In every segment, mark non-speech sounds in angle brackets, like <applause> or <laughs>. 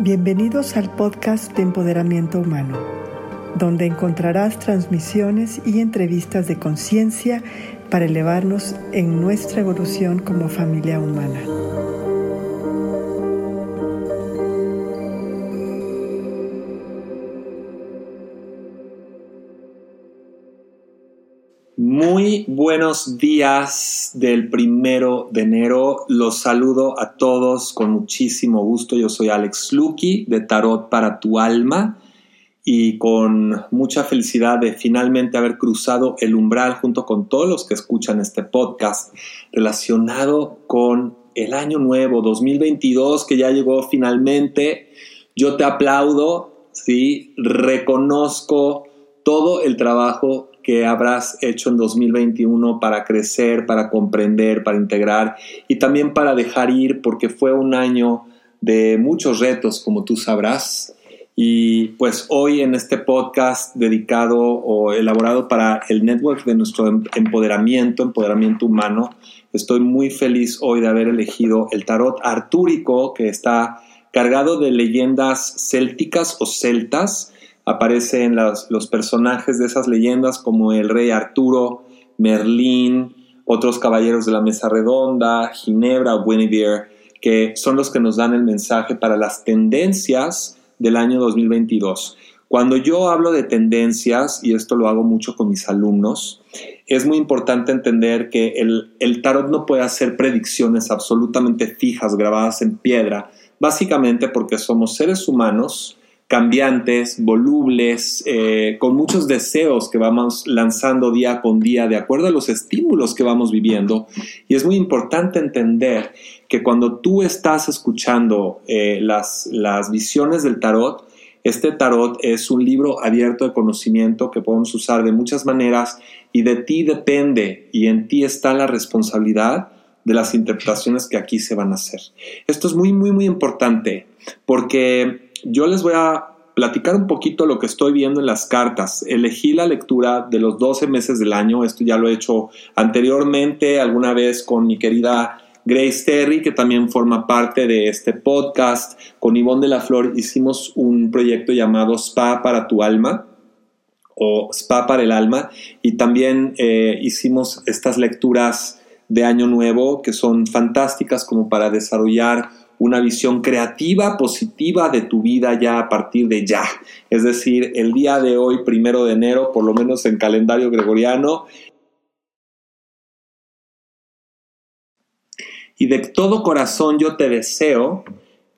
Bienvenidos al podcast de Empoderamiento Humano, donde encontrarás transmisiones y entrevistas de conciencia para elevarnos en nuestra evolución como familia humana. Buenos días del primero de enero. Los saludo a todos con muchísimo gusto. Yo soy Alex Lucky de Tarot para tu alma y con mucha felicidad de finalmente haber cruzado el umbral junto con todos los que escuchan este podcast relacionado con el año nuevo 2022 que ya llegó finalmente. Yo te aplaudo, ¿sí? reconozco todo el trabajo que habrás hecho en 2021 para crecer, para comprender, para integrar y también para dejar ir, porque fue un año de muchos retos, como tú sabrás. Y pues hoy en este podcast dedicado o elaborado para el network de nuestro em-, empoderamiento, empoderamiento humano, estoy muy feliz hoy de haber elegido el tarot artúrico que está cargado de leyendas célticas o celtas aparecen los personajes de esas leyendas como el rey Arturo, Merlín, otros caballeros de la mesa redonda, Ginebra Guinevere, que son los que nos dan el mensaje para las tendencias del año 2022. Cuando yo hablo de tendencias, y esto lo hago mucho con mis alumnos, es muy importante entender que el tarot no puede hacer predicciones absolutamente fijas, grabadas en piedra, básicamente porque somos seres humanos cambiantes, volubles, eh, con muchos deseos que vamos lanzando día con día de acuerdo a los estímulos que vamos viviendo. Y es muy importante entender que cuando tú estás escuchando eh, las, las visiones del tarot, este tarot es un libro abierto de conocimiento que podemos usar de muchas maneras y de ti depende y en ti está la responsabilidad de las interpretaciones que aquí se van a hacer. Esto es muy, muy, muy importante porque yo les voy a platicar un poquito lo que estoy viendo en las cartas. Elegí la lectura de los 12 meses del año, esto ya lo he hecho anteriormente alguna vez con mi querida Grace Terry, que también forma parte de este podcast. Con Ivonne de la Flor hicimos un proyecto llamado Spa para tu alma o Spa para el alma y también eh, hicimos estas lecturas de Año Nuevo que son fantásticas como para desarrollar una visión creativa, positiva de tu vida ya a partir de ya. Es decir, el día de hoy, primero de enero, por lo menos en calendario gregoriano. Y de todo corazón yo te deseo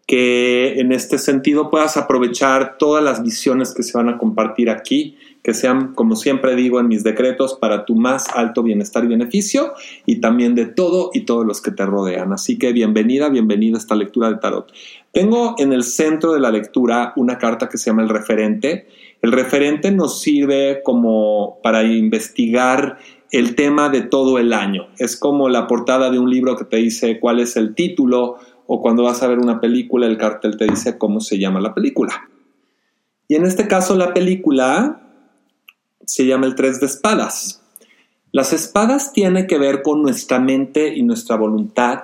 que en este sentido puedas aprovechar todas las visiones que se van a compartir aquí que sean, como siempre digo en mis decretos, para tu más alto bienestar y beneficio y también de todo y todos los que te rodean. Así que bienvenida, bienvenida a esta lectura de tarot. Tengo en el centro de la lectura una carta que se llama el referente. El referente nos sirve como para investigar el tema de todo el año. Es como la portada de un libro que te dice cuál es el título o cuando vas a ver una película el cartel te dice cómo se llama la película. Y en este caso la película se llama el tres de espadas. Las espadas tienen que ver con nuestra mente y nuestra voluntad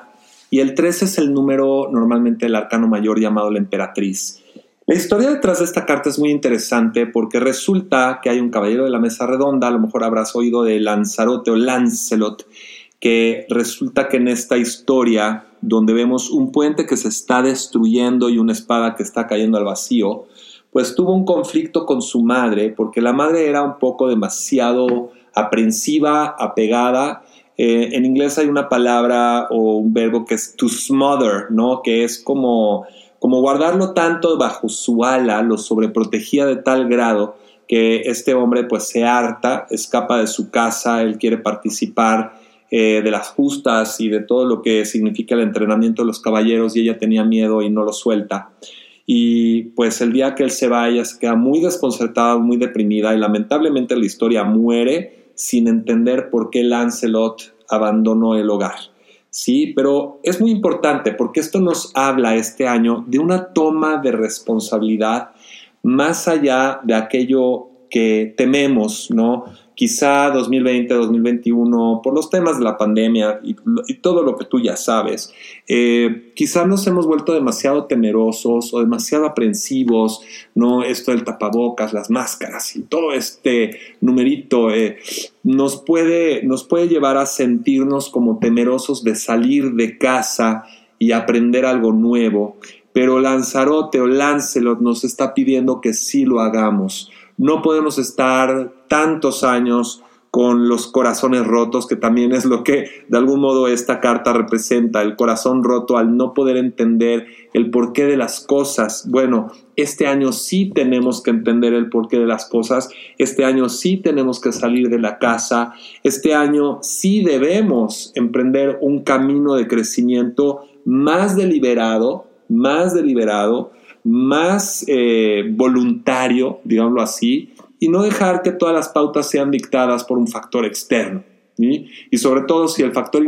y el tres es el número normalmente del arcano mayor llamado la emperatriz. La historia detrás de esta carta es muy interesante porque resulta que hay un caballero de la mesa redonda, a lo mejor habrás oído de Lanzarote o Lancelot, que resulta que en esta historia, donde vemos un puente que se está destruyendo y una espada que está cayendo al vacío, pues tuvo un conflicto con su madre, porque la madre era un poco demasiado aprensiva, apegada. Eh, en inglés hay una palabra o un verbo que es to smother, ¿no? Que es como, como guardarlo tanto bajo su ala, lo sobreprotegía de tal grado que este hombre pues se harta, escapa de su casa, él quiere participar eh, de las justas y de todo lo que significa el entrenamiento de los caballeros y ella tenía miedo y no lo suelta y pues el día que él se va ella se queda muy desconcertada, muy deprimida y lamentablemente la historia muere sin entender por qué Lancelot abandonó el hogar. Sí, pero es muy importante porque esto nos habla este año de una toma de responsabilidad más allá de aquello que tememos, ¿no? Quizá 2020, 2021, por los temas de la pandemia y, todo lo que tú ya sabes, eh, quizá nos hemos vuelto demasiado temerosos o demasiado aprensivos, ¿no? Esto del tapabocas, las máscaras y todo este numerito eh, nos, puede, nos puede llevar a sentirnos como temerosos de salir de casa y aprender algo nuevo. Pero Lanzarote o Lancelot nos está pidiendo que sí lo hagamos no podemos estar tantos años con los corazones rotos, que también es lo que de algún modo esta carta representa, el corazón roto al no poder entender el porqué de las cosas. Bueno, este año sí tenemos que entender el porqué de las cosas, este año sí tenemos que salir de la casa, este año sí debemos emprender un camino de crecimiento más deliberado, más deliberado, más eh, voluntario, digámoslo así, y no dejar que todas las pautas sean dictadas por un factor externo. Y sobre todo si el factor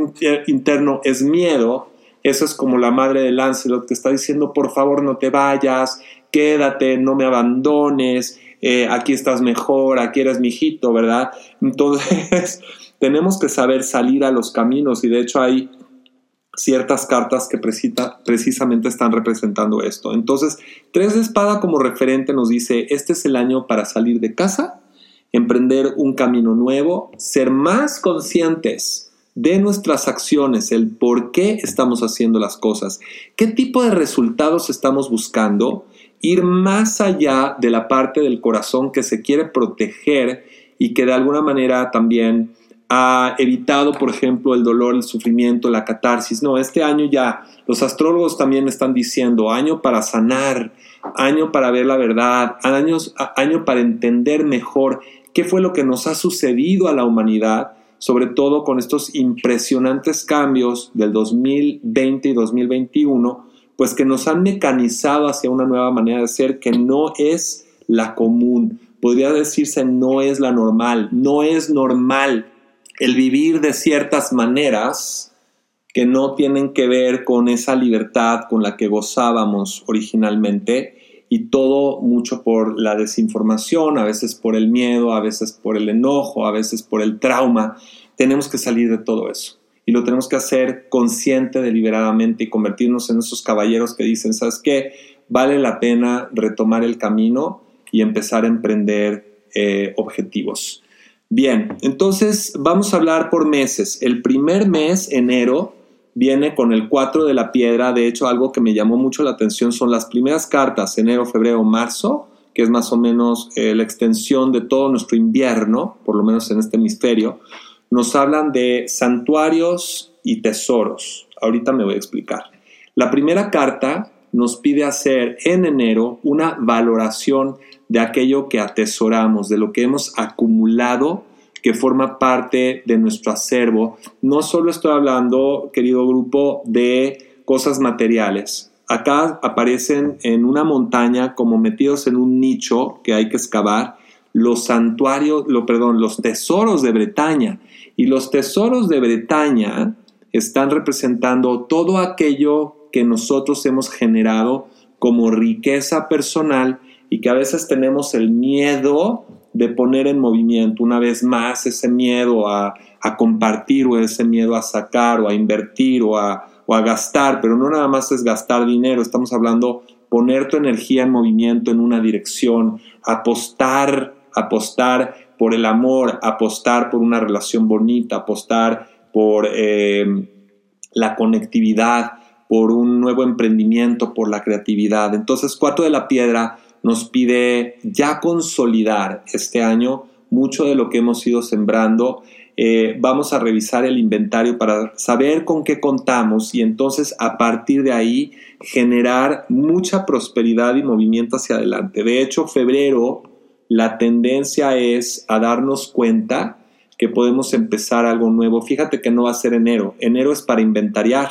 interno es miedo, eso es como la madre de Lancelot que está diciendo, por favor no te vayas, quédate, no me abandones, eh, aquí estás mejor, aquí eres mi hijito, ¿verdad? Entonces <laughs> tenemos que saber salir a los caminos y de hecho hay ciertas cartas que precisamente están representando esto. Entonces, Tres de Espada como referente nos dice, este es el año para salir de casa, emprender un camino nuevo, ser más conscientes de nuestras acciones, el por qué estamos haciendo las cosas, qué tipo de resultados estamos buscando, ir más allá de la parte del corazón que se quiere proteger y que de alguna manera también ha evitado, por ejemplo, el dolor, el sufrimiento, la catarsis. No, este año ya los astrólogos también están diciendo año para sanar, año para ver la verdad, año para entender mejor qué fue lo que nos ha sucedido a la humanidad, sobre todo con estos impresionantes cambios del 2020 y 2021, pues que nos han mecanizado hacia una nueva manera de ser que no es la común, podría decirse no es la normal, no es normal el vivir de ciertas maneras que no tienen que ver con esa libertad con la que gozábamos originalmente y todo mucho por la desinformación, a veces por el miedo, a veces por el enojo, a veces por el trauma. Tenemos que salir de todo eso y lo tenemos que hacer consciente, deliberadamente y convertirnos en esos caballeros que dicen, ¿sabes qué? Vale la pena retomar el camino y empezar a emprender eh, objetivos. Bien, entonces vamos a hablar por meses. El primer mes, enero, viene con el 4 de la piedra. De hecho, algo que me llamó mucho la atención son las primeras cartas, enero, febrero, marzo, que es más o menos eh, la extensión de todo nuestro invierno, por lo menos en este hemisferio. Nos hablan de santuarios y tesoros. Ahorita me voy a explicar. La primera carta nos pide hacer en enero una valoración de aquello que atesoramos, de lo que hemos acumulado que forma parte de nuestro acervo. No solo estoy hablando, querido grupo, de cosas materiales. Acá aparecen en una montaña como metidos en un nicho que hay que excavar los santuarios, lo, perdón, los tesoros de Bretaña. Y los tesoros de Bretaña están representando todo aquello que nosotros hemos generado como riqueza personal y que a veces tenemos el miedo de poner en movimiento una vez más ese miedo a, compartir o ese miedo a sacar o a invertir o a, gastar, pero no nada más es gastar dinero, estamos hablando poner tu energía en movimiento en una dirección, apostar, apostar por el amor, apostar por una relación bonita, apostar por eh, la conectividad, por un nuevo emprendimiento, por la creatividad. Entonces, Cuatro de la Piedra nos pide ya consolidar este año mucho de lo que hemos ido sembrando. Eh, vamos a revisar el inventario para saber con qué contamos y entonces a partir de ahí generar mucha prosperidad y movimiento hacia adelante. De hecho, febrero la tendencia es a darnos cuenta que podemos empezar algo nuevo. Fíjate que no va a ser enero. Enero es para inventariar,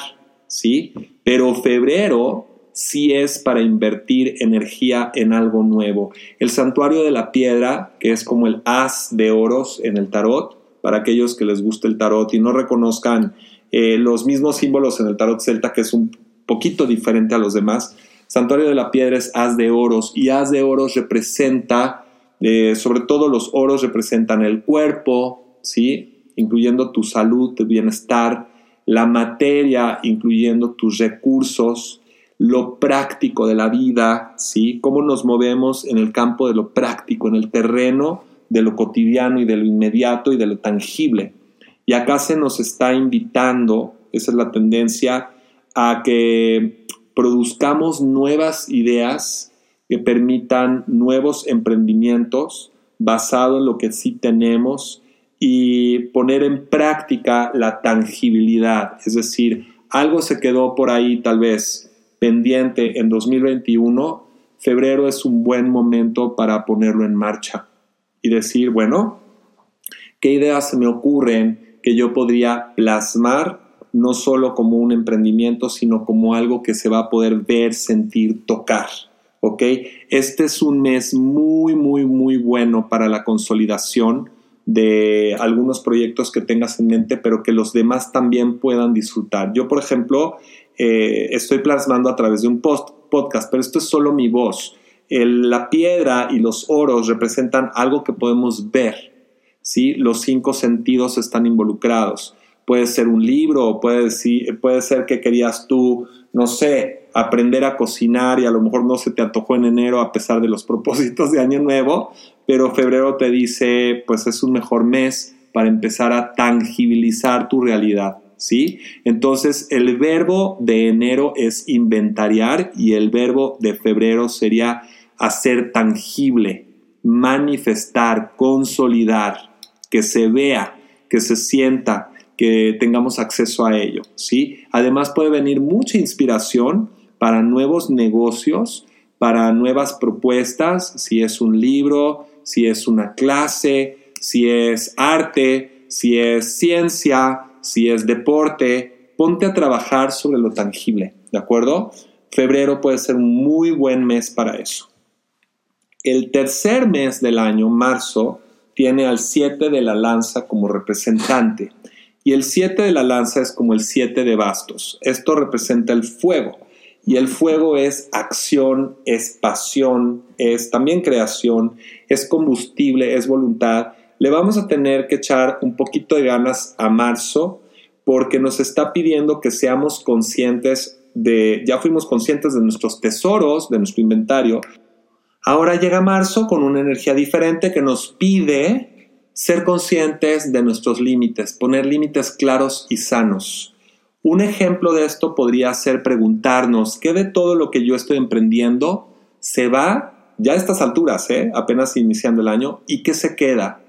¿sí? Pero febrero sí es para invertir energía en algo nuevo. El santuario de la piedra, que es como el as de oros en el tarot, para aquellos que les guste el tarot y no reconozcan eh, los mismos símbolos en el tarot celta, que es un poquito diferente a los demás. Santuario de la piedra es as de oros y as de oros representa Eh, sobre todo los oros representan el cuerpo, ¿sí? incluyendo tu salud, tu bienestar, la materia, incluyendo tus recursos, lo práctico de la vida, ¿sí? cómo nos movemos en el campo de lo práctico, en el terreno de lo cotidiano y de lo inmediato y de lo tangible. Y acá se nos está invitando, esa es la tendencia, a que produzcamos nuevas ideas que permitan nuevos emprendimientos basados en lo que sí tenemos y poner en práctica la tangibilidad. Es decir, algo se quedó por ahí tal vez pendiente en 2021, febrero es un buen momento para ponerlo en marcha y decir, bueno, ¿qué ideas se me ocurren que yo podría plasmar no solo como un emprendimiento, sino como algo que se va a poder ver, sentir, tocar? ¿Ok? Este es un mes muy, muy, muy bueno para la consolidación de algunos proyectos que tengas en mente, pero que los demás también puedan disfrutar. Yo, por ejemplo, eh, estoy plasmando a través de un post, podcast, pero esto es solo mi voz. la piedra y los oros representan algo que podemos ver, ¿sí? Los cinco sentidos están involucrados. Puede ser un libro, puede, puede ser que querías tú, no sé, aprender a cocinar y a lo mejor no se te antojó en enero a pesar de los <laughs> propósitos de año nuevo, pero febrero te dice, pues es un mejor mes para empezar a tangibilizar tu realidad. ¿sí? Entonces, el verbo de enero es inventariar y el verbo de febrero sería hacer tangible, manifestar, consolidar, que se vea, que se sienta, que tengamos acceso a ello, ¿sí? Además puede venir mucha inspiración para nuevos negocios, para nuevas propuestas, si es un libro, si es una clase, si es arte, si es ciencia, si es deporte, ponte a trabajar sobre lo tangible, ¿de acuerdo? Febrero puede ser un muy buen mes para eso. El tercer mes del año, marzo, tiene al 7 de la lanza como representante. Y el 7 de la lanza es como el 7 de bastos. Esto representa el fuego. Y el fuego es acción, es pasión, es también creación, es combustible, es voluntad le vamos a tener que echar un poquito de ganas a marzo porque nos está pidiendo que seamos conscientes de, ya fuimos conscientes de nuestros tesoros, de nuestro inventario. Ahora llega marzo con una energía diferente que nos pide ser conscientes de nuestros límites, poner límites claros y sanos. Un ejemplo de esto podría ser preguntarnos, ¿qué de todo lo que yo estoy emprendiendo se va ya a estas alturas, ¿eh? apenas iniciando el año, y qué se queda?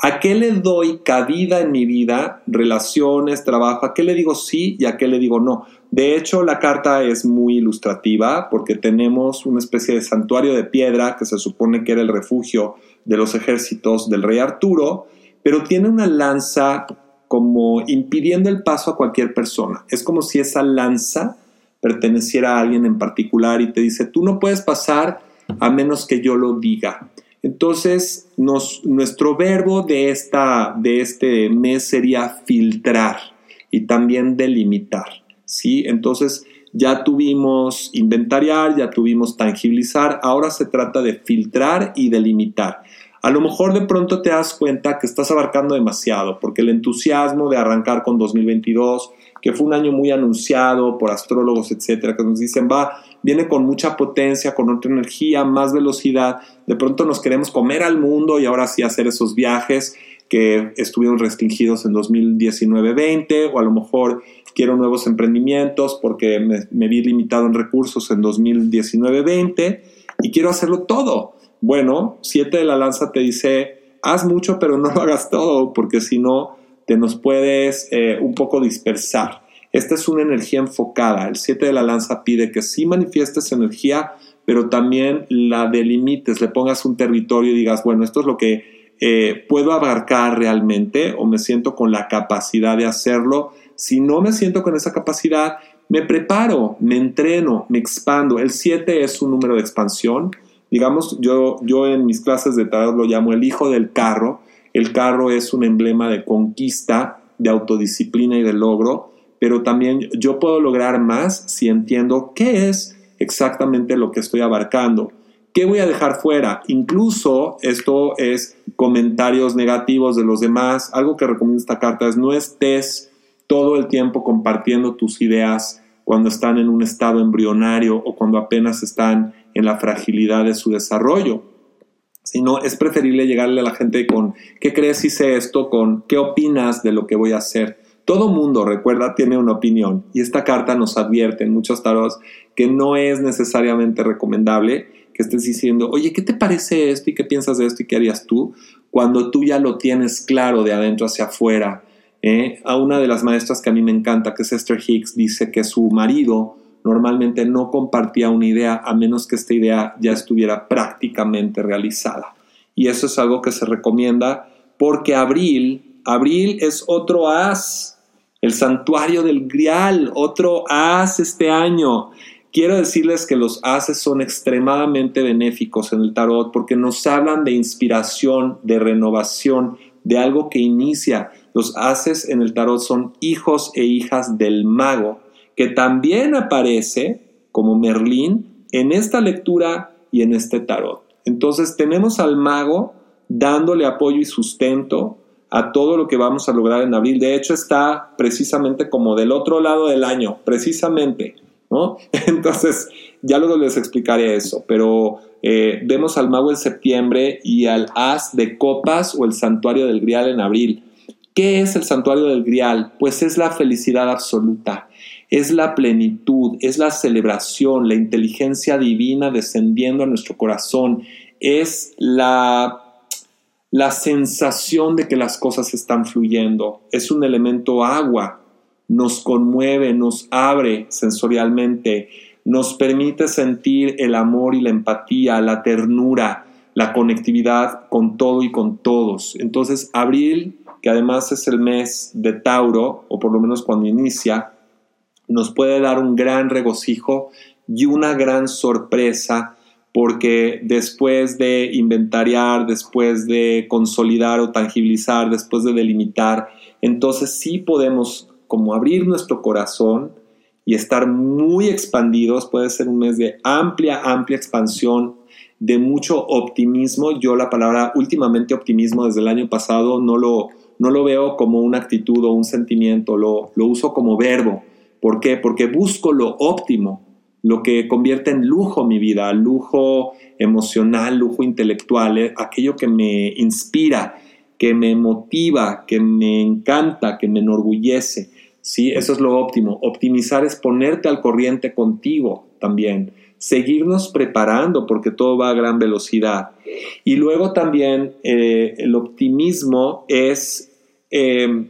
¿A qué le doy cabida en mi vida? Relaciones, trabajo, ¿a qué le digo sí y a qué le digo no? De hecho, la carta es muy ilustrativa porque tenemos una especie de santuario de piedra que se supone que era el refugio de los ejércitos del rey Arturo, pero tiene una lanza como impidiendo el paso a cualquier persona. Es como si esa lanza perteneciera a alguien en particular y te dice, tú no puedes pasar a menos que yo lo diga. Entonces, nuestro verbo de, esta, de este mes sería filtrar y también delimitar. ¿sí? Entonces, ya tuvimos inventariar, ya tuvimos tangibilizar, ahora se trata de filtrar y delimitar. A lo mejor de pronto te das cuenta que estás abarcando demasiado, porque el entusiasmo de arrancar con 2022, que fue un año muy anunciado por astrólogos, etcétera, que nos dicen, va, viene con mucha potencia, con otra energía, más velocidad. De pronto nos queremos comer al mundo y ahora sí hacer esos viajes que estuvieron restringidos en 2019-20 o a lo mejor quiero nuevos emprendimientos porque me, vi limitado en recursos en 2019-20 y quiero hacerlo todo. Bueno, siete de la lanza te dice, haz mucho pero no lo hagas todo porque si no te nos puedes eh, un poco dispersar. Esta es una energía enfocada. El 7 de la lanza pide que sí manifiestes energía, pero también la delimites, le pongas un territorio y digas, bueno, esto es lo que eh, puedo abarcar realmente o me siento con la capacidad de hacerlo. Si no me siento con esa capacidad, me preparo, me entreno, me expando. El 7 es un número de expansión. Digamos, yo, yo en mis clases de tarot lo llamo el hijo del carro. El carro es un emblema de conquista, de autodisciplina y de logro pero también yo puedo lograr más si entiendo qué es exactamente lo que estoy abarcando, ¿Qué voy a dejar fuera? Incluso esto es comentarios negativos de los demás. Algo que recomiendo esta carta es no estés todo el tiempo compartiendo tus ideas cuando están en un estado embrionario o cuando apenas están en la fragilidad de su desarrollo. Sino es preferible llegarle a la gente con ¿qué crees sé esto? con ¿qué opinas de lo que voy a hacer? Todo mundo, recuerda, tiene una opinión y esta carta nos advierte en muchos tarots que no es necesariamente recomendable que estés diciendo, oye, ¿qué te parece esto y qué piensas de esto y qué harías tú? Cuando tú ya lo tienes claro de adentro hacia afuera. ¿eh? A una de las maestras que a mí me encanta, que es Esther Hicks, dice que su marido normalmente no compartía una idea a menos que esta idea ya estuviera prácticamente realizada. Y eso es algo que se recomienda porque abril, abril es otro as, el santuario del grial, otro as este año. Quiero decirles que los haces son extremadamente benéficos en el tarot porque nos hablan de inspiración, de renovación, de algo que inicia. Los haces en el tarot son hijos e hijas del mago, que también aparece como Merlín en esta lectura y en este tarot. Entonces tenemos al mago dándole apoyo y sustento a todo lo que vamos a lograr en abril. De hecho está precisamente como del otro lado del año, precisamente <laughs> Entonces, ya luego les explicaré eso, pero eh, vemos al mago en septiembre y al as de copas o el santuario del grial en abril. ¿Qué es el santuario del grial? Pues es la felicidad absoluta, es la plenitud, es la celebración, la inteligencia divina descendiendo a nuestro corazón, es la la sensación de que las cosas están fluyendo, es un elemento agua, nos conmueve, nos abre sensorialmente, nos permite sentir el amor y la empatía, la ternura, la conectividad con todo y con todos. Entonces, abril, que además es el mes de Tauro, o por lo menos cuando inicia, nos puede dar un gran regocijo y una gran sorpresa porque después de inventariar, después de consolidar o tangibilizar, después de delimitar, entonces sí podemos como abrir nuestro corazón y estar muy expandidos. Puede ser un mes de amplia, amplia expansión, de mucho optimismo. Yo la palabra últimamente optimismo desde el año pasado no lo, no lo veo como una actitud o un sentimiento, lo, lo uso como verbo. ¿Por qué? Porque busco lo óptimo, lo que convierte en lujo mi vida, lujo emocional, lujo intelectual, eh, aquello que me inspira, que me motiva, que me encanta, que me enorgullece. ¿sí? Eso es lo óptimo. Optimizar es ponerte al corriente contigo también. Seguirnos preparando porque todo va a gran velocidad. Y luego también eh, el optimismo es em,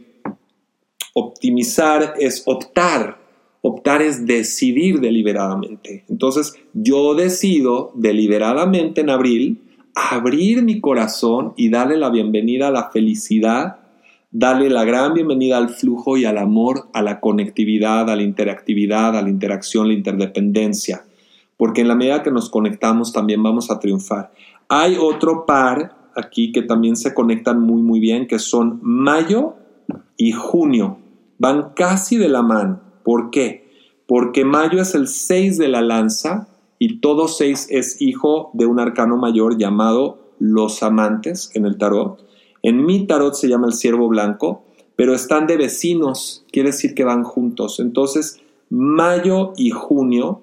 optimizar, es optar. Optar es decidir deliberadamente. Entonces yo decido deliberadamente en abril abrir mi corazón y darle la bienvenida a la felicidad darle la gran bienvenida al flujo y al amor, a la conectividad, a la interactividad, a la interacción, la interdependencia, porque en la medida que nos conectamos también vamos a triunfar. Hay otro par aquí que también se conectan muy muy bien, que son mayo y junio. Van casi de la mano. ¿Por qué? Porque mayo es el 6 de la lanza y todo 6 es hijo de un arcano mayor llamado los amantes en el tarot en mi tarot se llama el ciervo blanco, pero están de vecinos, quiere decir que van juntos. Entonces, mayo y junio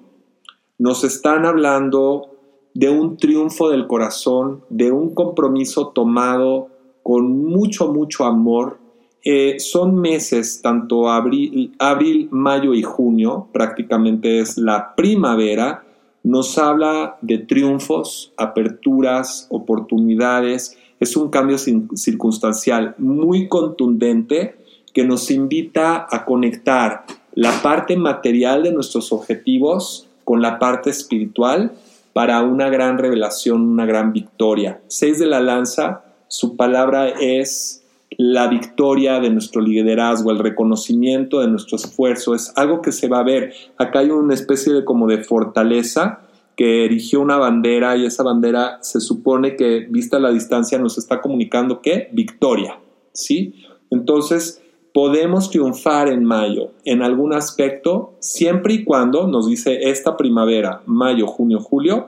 nos están hablando de un triunfo del corazón, de un compromiso tomado con mucho, mucho amor. Eh, son meses, tanto abril, abril, mayo y junio, prácticamente es la primavera, nos habla de triunfos, aperturas, oportunidades, es un cambio circunstancial muy contundente que nos invita a conectar la parte material de nuestros objetivos con la parte espiritual para una gran revelación, una gran victoria. Seis de la lanza, su palabra es la victoria de nuestro liderazgo, el reconocimiento de nuestro esfuerzo, es algo que se va a ver. Acá hay una especie de como de fortaleza que erigió una bandera y esa bandera se supone que, vista la distancia, nos está comunicando que victoria, ¿sí? Entonces, podemos triunfar en mayo en algún aspecto, siempre y cuando, nos dice esta primavera, mayo, junio, julio,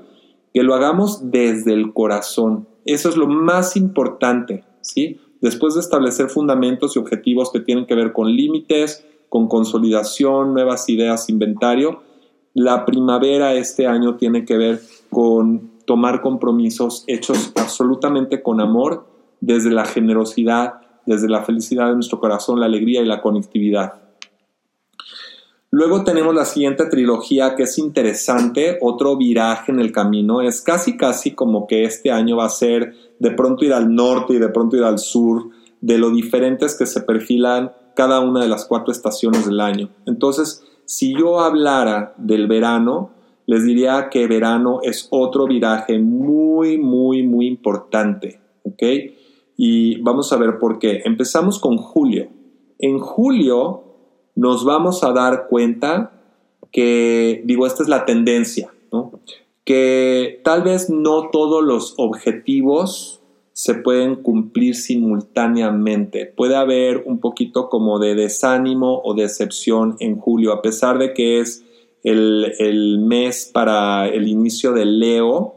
que lo hagamos desde el corazón. Eso es lo más importante, ¿sí? Después de establecer fundamentos y objetivos que tienen que ver con límites, con consolidación, nuevas ideas, inventario, la primavera este año tiene que ver con tomar compromisos hechos absolutamente con amor, desde la generosidad, desde la felicidad de nuestro corazón, la alegría y la conectividad. Luego tenemos la siguiente trilogía que es interesante, otro viraje en el camino. Es casi casi como que este año va a ser de pronto ir al norte y de pronto ir al sur, de lo diferentes que se perfilan cada una de las cuatro estaciones del año. Entonces, si yo hablara del verano, les diría que verano es otro viraje muy, muy, muy importante. ¿Ok? Y vamos a ver por qué. Empezamos con julio. En julio nos vamos a dar cuenta que, digo, esta es la tendencia, ¿no? que tal vez no todos los objetivos se pueden cumplir simultáneamente. Puede haber un poquito como de desánimo o decepción en julio, a pesar de que es el, mes para el inicio de Leo,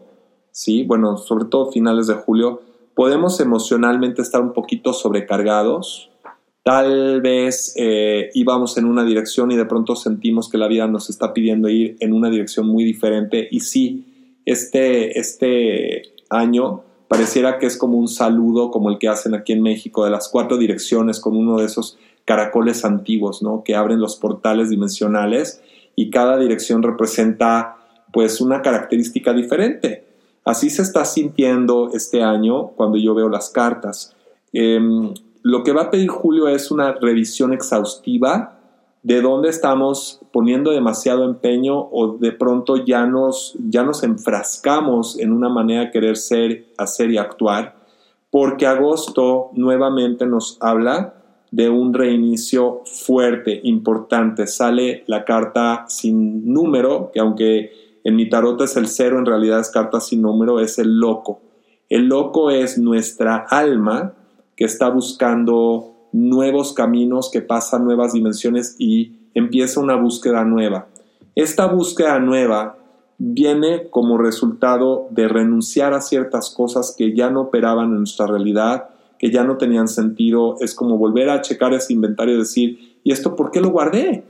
¿sí? bueno, sobre todo finales de julio, podemos emocionalmente estar un poquito sobrecargados, Tal vez eh, íbamos en una dirección y de pronto sentimos que la vida nos está pidiendo ir en una dirección muy diferente. Y sí, este, este año pareciera que es como un saludo como el que hacen aquí en México de las cuatro direcciones con uno de esos caracoles antiguos, ¿no? Que abren los portales dimensionales y cada dirección representa pues una característica diferente. Así se está sintiendo este año cuando yo veo las cartas. Em, lo que va a pedir Julio es una revisión exhaustiva de dónde estamos poniendo demasiado empeño o de pronto ya nos, ya nos enfrascamos en una manera de querer ser, hacer y actuar, porque agosto nuevamente nos habla de un reinicio fuerte, importante. Sale la carta sin número, que aunque en mi tarot es el cero, en realidad es carta sin número, es el loco. El loco es nuestra alma que está buscando nuevos caminos, que pasa nuevas dimensiones y empieza una búsqueda nueva. Esta búsqueda nueva viene como resultado de renunciar a ciertas cosas que ya no operaban en nuestra realidad, que ya no tenían sentido. Es como volver a checar ese inventario y decir, ¿y esto por qué lo guardé?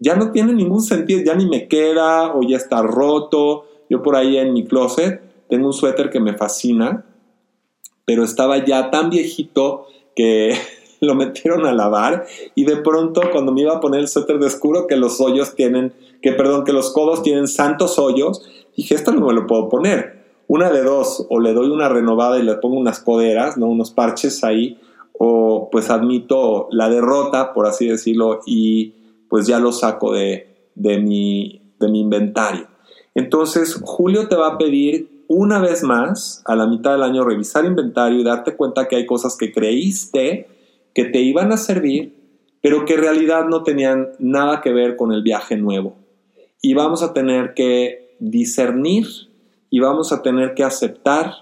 Ya no tiene ningún sentido, ya ni me queda o ya está roto. Yo por ahí en mi closet tengo un suéter que me fascina, pero estaba ya tan viejito que <laughs> lo metieron a lavar y de pronto cuando me iba a poner el suéter descubro que los hoyos tienen, que perdón, que los codos tienen santos hoyos, dije, esto no me lo puedo poner. Una de dos, o le doy una renovada y le pongo unas coderas, ¿no? unos parches ahí, o pues admito la derrota, por así decirlo, y pues ya lo saco de, de, mi, de mi inventario. Entonces, Julio te va a pedir una vez más, a la mitad del año, revisar inventario y darte cuenta que hay cosas que creíste que te iban a servir, pero que en realidad no tenían nada que ver con el viaje nuevo. Y vamos a tener que discernir y vamos a tener que aceptar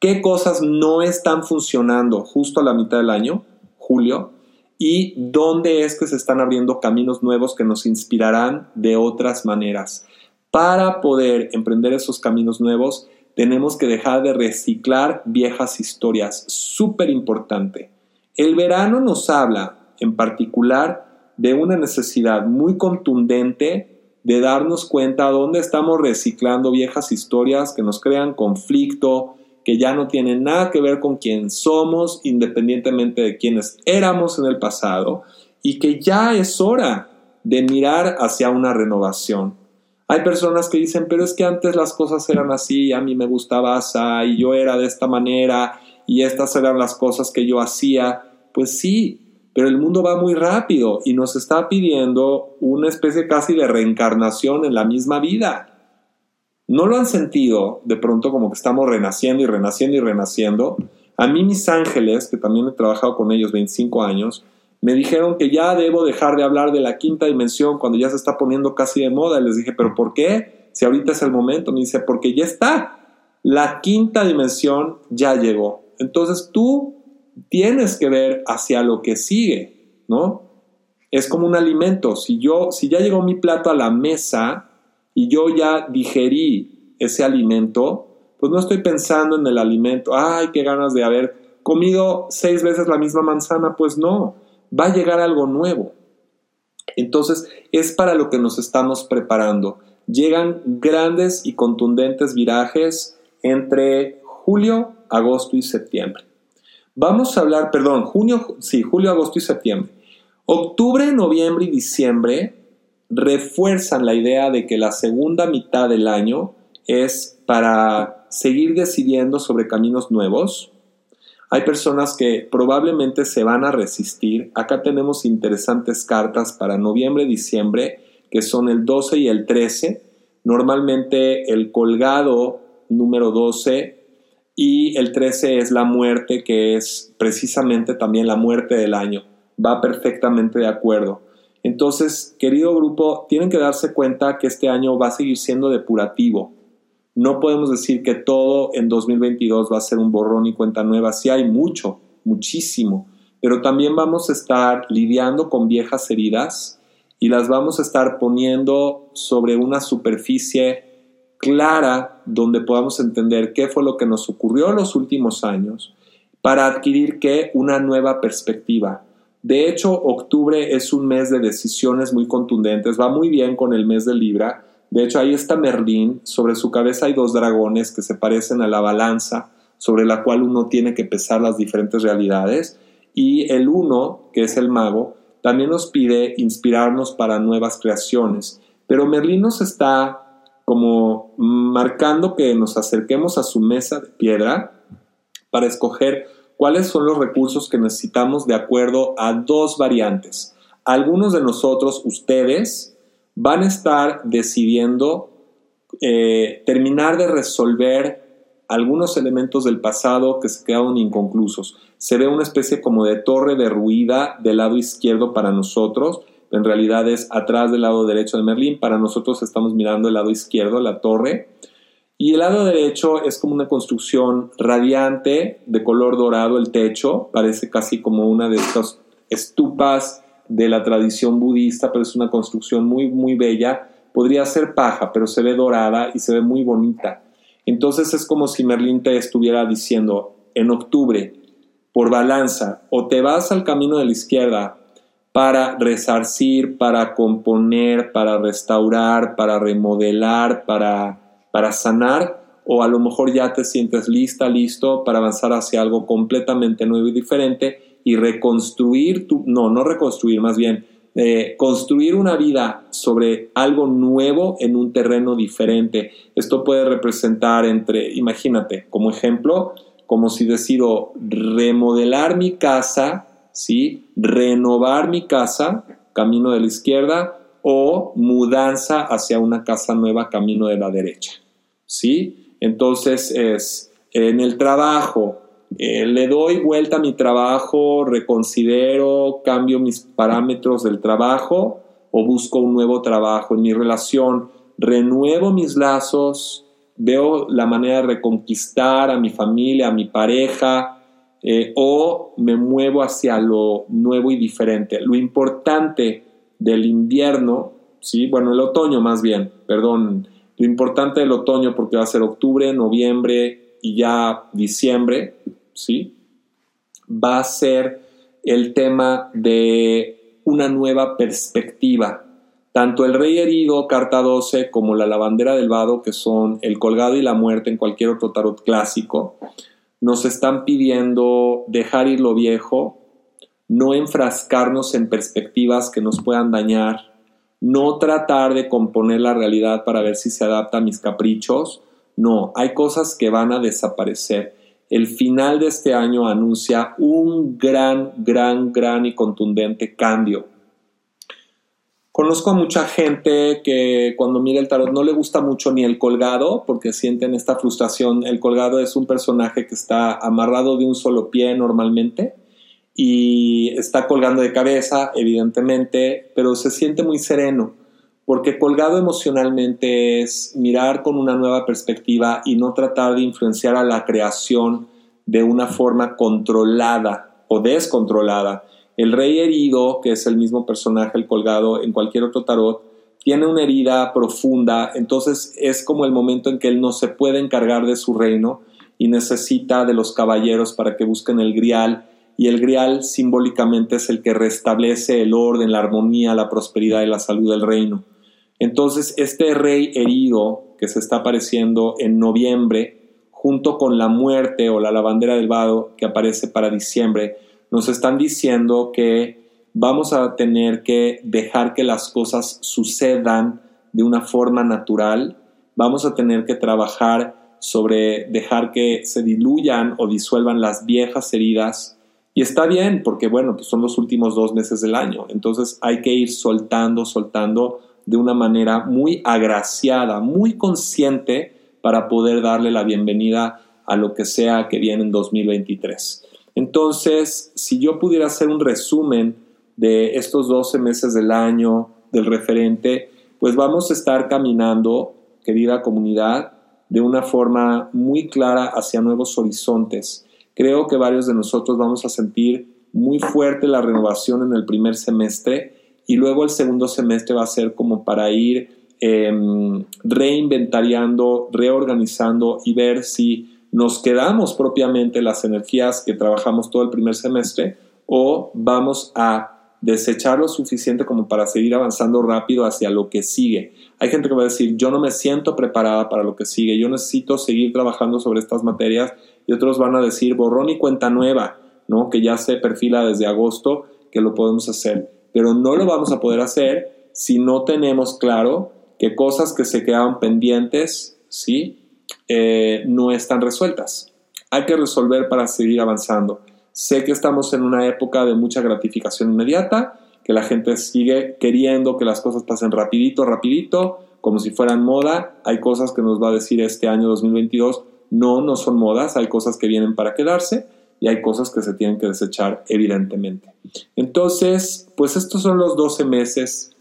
qué cosas no están funcionando justo a la mitad del año, julio, y dónde es que se están abriendo caminos nuevos que nos inspirarán de otras maneras. Para poder emprender esos caminos nuevos, tenemos que dejar de reciclar viejas historias. Súper importante. El verano nos habla en particular de una necesidad muy contundente de darnos cuenta dónde estamos reciclando viejas historias que nos crean conflicto, que ya no tienen nada que ver con quién somos, independientemente de quiénes éramos en el pasado, y que ya es hora de mirar hacia una renovación. Hay personas que dicen, pero es que antes las cosas eran así, a mí me gustaba así, y yo era de esta manera, y estas eran las cosas que yo hacía. Pues sí, pero el mundo va muy rápido y nos está pidiendo una especie casi de reencarnación en la misma vida. ¿No lo han sentido de pronto como que estamos renaciendo y renaciendo y renaciendo? A mí mis ángeles, que también he trabajado con ellos 25 años, me dijeron que ya debo dejar de hablar de la quinta dimensión cuando ya se está poniendo casi de moda. Les dije, pero ¿por qué? Si ahorita es el momento. Me dice, porque ya está. La quinta dimensión ya llegó. Entonces tú tienes que ver hacia lo que sigue, ¿no? Es como un alimento. Si yo, si ya llegó mi plato a la mesa y yo ya digerí ese alimento, pues no estoy pensando en el alimento, ay, qué ganas de haber comido seis veces la misma manzana, pues no, va a llegar algo nuevo. Entonces, es para lo que nos estamos preparando. Llegan grandes y contundentes virajes entre julio, agosto y septiembre. Vamos a hablar, perdón, junio, sí, julio, agosto y septiembre. Octubre, noviembre y diciembre refuerzan la idea de que la segunda mitad del año es para seguir decidiendo sobre caminos nuevos. Hay personas que probablemente se van a resistir. Acá tenemos interesantes cartas para noviembre, diciembre, que son el 12 y el 13. Normalmente el colgado número 12 y el 13 es la muerte, que es precisamente también la muerte del año. Va perfectamente de acuerdo. Entonces, querido grupo, tienen que darse cuenta que este año va a seguir siendo depurativo. No podemos decir que todo en 2022 va a ser un borrón y cuenta nueva. Sí hay mucho, muchísimo, pero también vamos a estar lidiando con viejas heridas y las vamos a estar poniendo sobre una superficie clara donde podamos entender qué fue lo que nos ocurrió en los últimos años para adquirir qué una nueva perspectiva. De hecho, octubre es un mes de decisiones muy contundentes, va muy bien con el mes de Libra. De hecho, ahí está Merlín, sobre su cabeza hay dos dragones que se parecen a la balanza sobre la cual uno tiene que pesar las diferentes realidades. Y el uno, que es el mago, también nos pide inspirarnos para nuevas creaciones. Pero Merlín nos está como marcando que nos acerquemos a su mesa de piedra para escoger cuáles son los recursos que necesitamos de acuerdo a dos variantes. Algunos de nosotros, ustedes, van a estar decidiendo eh, terminar de resolver algunos elementos del pasado que se quedaron inconclusos. Se ve una especie como de torre derruida del lado izquierdo para nosotros en realidad es atrás del lado derecho de Merlín. Para nosotros estamos mirando el lado izquierdo, la torre. Y el lado derecho es como una construcción radiante de color dorado, el techo, parece casi como una de estas estupas de la tradición budista, pero es una construcción muy, muy bella. Podría ser paja, pero se ve dorada y se ve muy bonita. Entonces es como si Merlín te estuviera diciendo en octubre, por balanza, o te vas al camino de la izquierda para resarcir, para componer, para restaurar, para remodelar, para, para sanar, o a lo mejor ya te sientes lista, listo para avanzar hacia algo completamente nuevo y diferente y reconstruir tu, no, no reconstruir, más bien, eh, construir una vida sobre algo nuevo en un terreno diferente. Esto puede representar entre, imagínate, como ejemplo, como si decido remodelar mi casa, ¿sí? Renovar mi casa, camino de la izquierda, o mudanza hacia una casa nueva, camino de la derecha, ¿sí? Entonces es en el trabajo, eh, le doy vuelta a mi trabajo, reconsidero, cambio mis parámetros del trabajo o busco un nuevo trabajo en mi relación, renuevo mis lazos, veo la manera de reconquistar a mi familia, a mi pareja, eh, o me muevo hacia lo nuevo y diferente. Lo importante del invierno, ¿sí? bueno, el otoño más bien, perdón, lo importante del otoño porque va a ser octubre, noviembre y ya diciembre, ¿sí? va a ser el tema de una nueva perspectiva. Tanto el rey herido, carta 12, como la lavandera del vado, que son el colgado y la muerte en cualquier otro tarot clásico, nos están pidiendo dejar ir lo viejo, no enfrascarnos en perspectivas que nos puedan dañar, no tratar de componer la realidad para ver si se adapta a mis caprichos. No, hay cosas que van a desaparecer. El final de este año anuncia un gran, gran, gran y contundente cambio Conozco a mucha gente que cuando mira el tarot no le gusta mucho ni el colgado porque sienten esta frustración. El colgado es un personaje que está amarrado de un solo pie normalmente y está colgando de cabeza, evidentemente, pero se siente muy sereno porque colgado emocionalmente es mirar con una nueva perspectiva y no tratar de influenciar a la creación de una forma controlada o descontrolada. El rey herido, que es el mismo personaje, el colgado en cualquier otro tarot, tiene una herida profunda, entonces es como el momento en que él no se puede encargar de su reino y necesita de los caballeros para que busquen el grial. Y el grial simbólicamente es el que restablece el orden, la armonía, la prosperidad y la salud del reino. Entonces, este rey herido que se está apareciendo en noviembre, junto con la muerte o la lavandera del vado que aparece para diciembre, nos están diciendo que vamos a tener que dejar que las cosas sucedan de una forma natural, vamos a tener que trabajar sobre dejar que se diluyan o disuelvan las viejas heridas y está bien, porque bueno, pues son los últimos dos meses del año. Entonces hay que ir soltando, soltando de una manera muy agraciada, muy consciente para poder darle la bienvenida a lo que sea que viene en 2023. Entonces, si yo pudiera hacer un resumen de estos 12 meses del año, del referente, pues vamos a estar caminando, querida comunidad, de una forma muy clara hacia nuevos horizontes Creo que varios de nosotros vamos a sentir muy fuerte la renovación en el primer semestre y luego el segundo semestre va a ser como para ir em, reinventariando, reorganizando y ver si nos quedamos propiamente las energías que trabajamos todo el primer semestre o vamos a desechar lo suficiente como para seguir avanzando rápido hacia lo que sigue. Hay gente que va a decir, yo no me siento preparada para lo que sigue, yo necesito seguir trabajando sobre estas materias y otros van a decir borrón y cuenta nueva, ¿no? Que ya se perfila desde agosto que lo podemos hacer, pero no lo vamos a poder hacer si no tenemos claro que cosas que se quedaban pendientes, ¿sí? Eh, no están resueltas. Hay que resolver para seguir avanzando. Sé que estamos en una época de mucha gratificación inmediata, que la gente sigue queriendo que las cosas pasen rapidito, rapidito, como si fueran moda. Hay cosas que nos va a decir este año 2022 no, no son modas, hay cosas que vienen para quedarse y hay cosas que se tienen que desechar evidentemente. Entonces, pues estos son los 12 meses.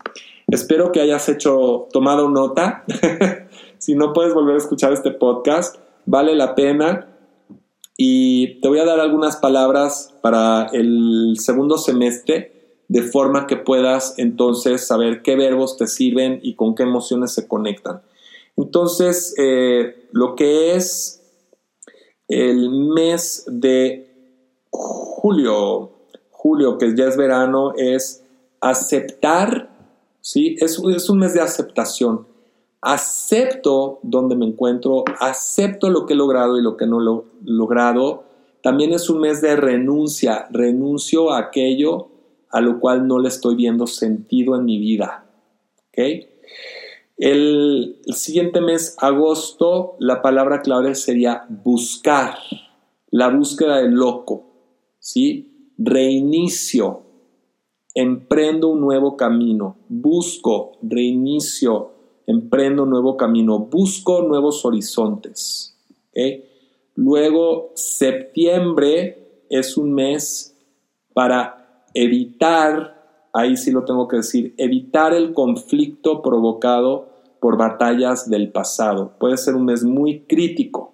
Espero que hayas hecho, tomado nota. <laughs> si no puedes volver a escuchar este podcast, vale la pena. Y te voy a dar algunas palabras para el segundo semestre, de forma que puedas entonces saber qué verbos te sirven y con qué emociones se conectan. Entonces, eh, lo que es el mes de julio, julio que ya es verano, es aceptar, ¿sí? Es, es un mes de aceptación. Acepto donde me encuentro, acepto lo que he logrado y lo que no he logrado. También es un mes de renuncia, renuncio a aquello a lo cual no le estoy viendo sentido en mi vida. El, siguiente mes, agosto, la palabra clave sería buscar, la búsqueda del loco, ¿sí? Reinicio, emprendo un nuevo camino, busco, reinicio, emprendo un nuevo camino, busco nuevos horizontes. Luego, septiembre es un mes para evitar ahí sí lo tengo que decir, evitar el conflicto provocado por batallas del pasado. Puede ser un mes muy crítico.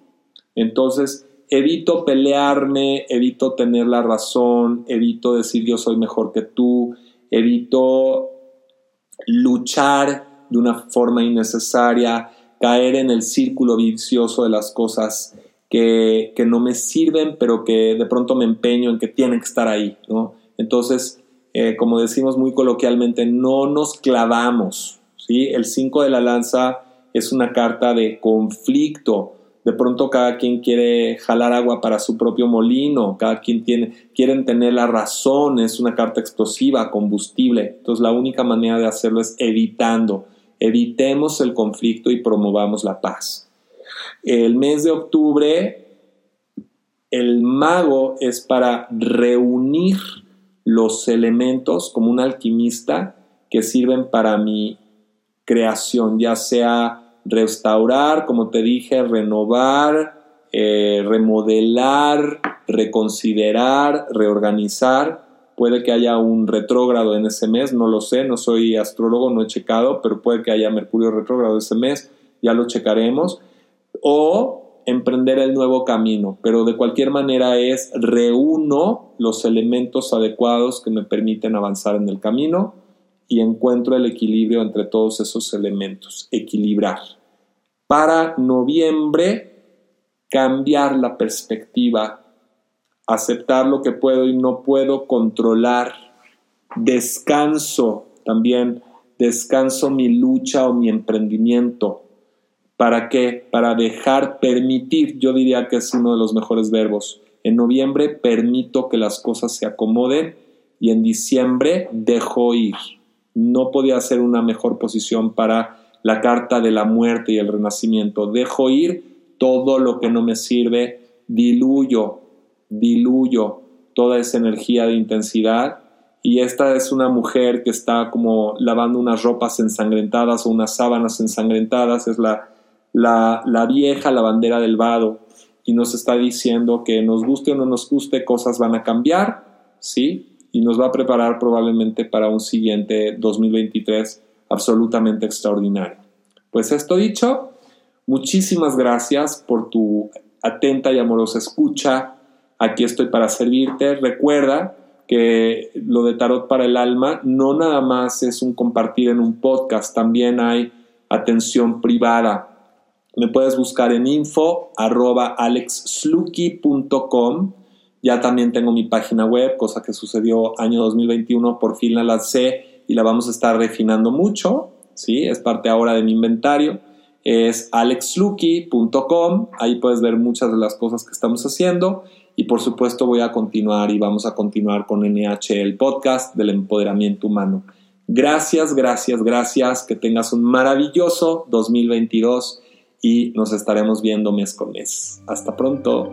Entonces, evito pelearme, evito tener la razón, evito decir yo soy mejor que tú, evito luchar de una forma innecesaria, caer en el círculo vicioso de las cosas que, que no me sirven, pero que de pronto me empeño en que tienen que estar ahí. Entonces, eh, como decimos muy coloquialmente, no nos clavamos. ¿sí? El 5 de la lanza es una carta de conflicto. De pronto cada quien quiere jalar agua para su propio molino, cada quien tiene, quieren tener la razón, es una carta explosiva, combustible. Entonces la única manera de hacerlo es evitando. Evitemos el conflicto y promovamos la paz. El mes de octubre, el mago es para reunir los elementos como un alquimista que sirven para mi creación, ya sea restaurar, como te dije, renovar, eh, remodelar, reconsiderar, reorganizar. Puede que haya un retrógrado en ese mes, no lo sé, no soy astrólogo, no he checado, pero puede que haya Mercurio retrógrado ese mes, ya lo checaremos. O emprender el nuevo camino, pero de cualquier manera es reúno los elementos adecuados que me permiten avanzar en el camino y encuentro el equilibrio entre todos esos elementos, equilibrar. Para noviembre, cambiar la perspectiva, aceptar lo que puedo y no puedo controlar, descanso también, descanso mi lucha o mi emprendimiento. ¿Para qué? Para dejar, permitir, yo diría que es uno de los mejores verbos. En noviembre permito que las cosas se acomoden y en diciembre dejo ir. No podía ser una mejor posición para la carta de la muerte y el renacimiento. Dejo ir todo lo que no me sirve, diluyo, diluyo toda esa energía de intensidad y esta es una mujer que está como lavando unas ropas ensangrentadas o unas sábanas ensangrentadas, es la, la, la vieja lavandera del vado y nos está diciendo que nos guste o no nos guste, cosas van a cambiar, ¿sí? Y nos va a preparar probablemente para un siguiente 2023 absolutamente extraordinario. Pues esto dicho, muchísimas gracias por tu atenta y amorosa escucha. Aquí estoy para servirte. Recuerda que lo de Tarot para el Alma no nada más es un compartir en un podcast, también hay atención privada. Me puedes buscar en info arroba alexsluky.com. Ya también tengo mi página web, cosa que sucedió año 2021, por fin la lancé y la vamos a estar refinando mucho, ¿sí? Es parte ahora de mi inventario. Es alexsluky.com, ahí puedes ver muchas de las cosas que estamos haciendo y por supuesto voy a continuar y vamos a continuar con NH, el podcast del empoderamiento humano. Gracias, gracias, gracias, que tengas un maravilloso 2022 y nos estaremos viendo mes con mes. Hasta pronto.